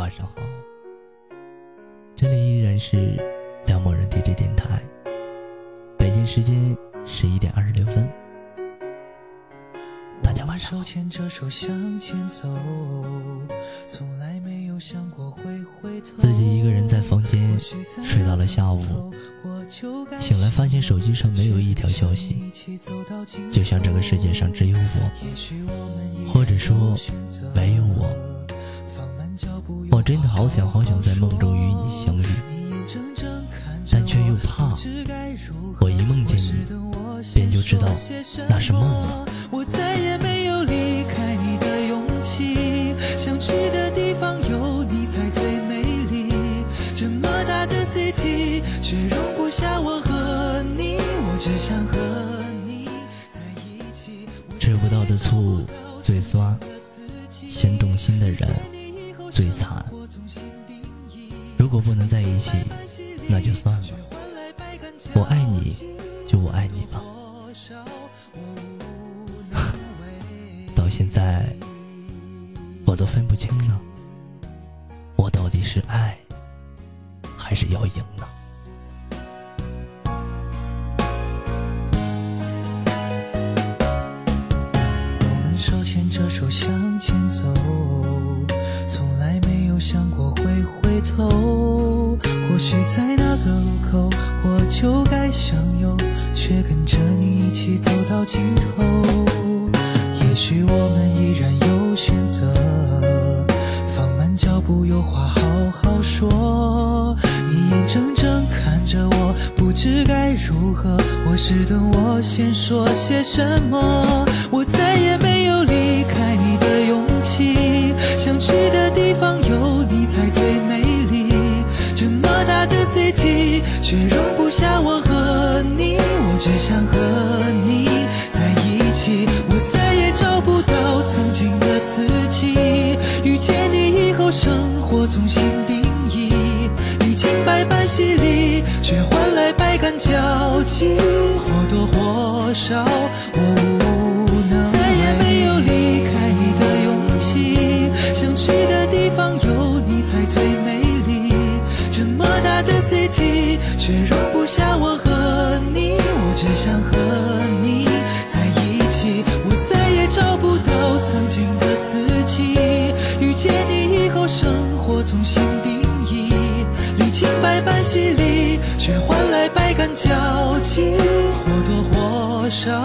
晚上好，这里依然是梁某人 DJ 电台，北京时间十一点二十六分，大家晚上好。自己一个人在房间睡到了下午，醒来发现手机上没有一条消息，就像这个世界上只有我，或者说没有我。我真的好想好想在梦中与你相遇，但却又怕，我一梦见你，便就知道那是梦了。我再也没有离开你的勇气，想去的地方有你才最美丽。这么大的 city，却容不下我和你，我只想和你在一起。吃不到的醋最酸，先动心的人最惨。如果不能在一起，那就算了。我爱你，就我爱你吧。到现在，我都分不清了，我到底是爱，还是要赢呢？我们手牵着手向前走，头。或许在那个路口，我就该向右，却跟着你一起走到尽头。也许我们依然有选择，放慢脚步，有话好好说。你眼睁睁看着我，不知该如何。或是等我先说些什么，我再也没有离开你的勇气。想去的地方有你才最美。的 city，却容不下我和你。我只想和你在一起。我再也找不到曾经的自己。遇见你以后，生活重新定义。历经百般洗礼，却换来百感交集。或多或少，我无却容不下我和你。我只想和你在一起。我再也找不到曾经的自己。遇见你以后，生活重新定义。历经百般洗礼，却换来百感交集。或多或少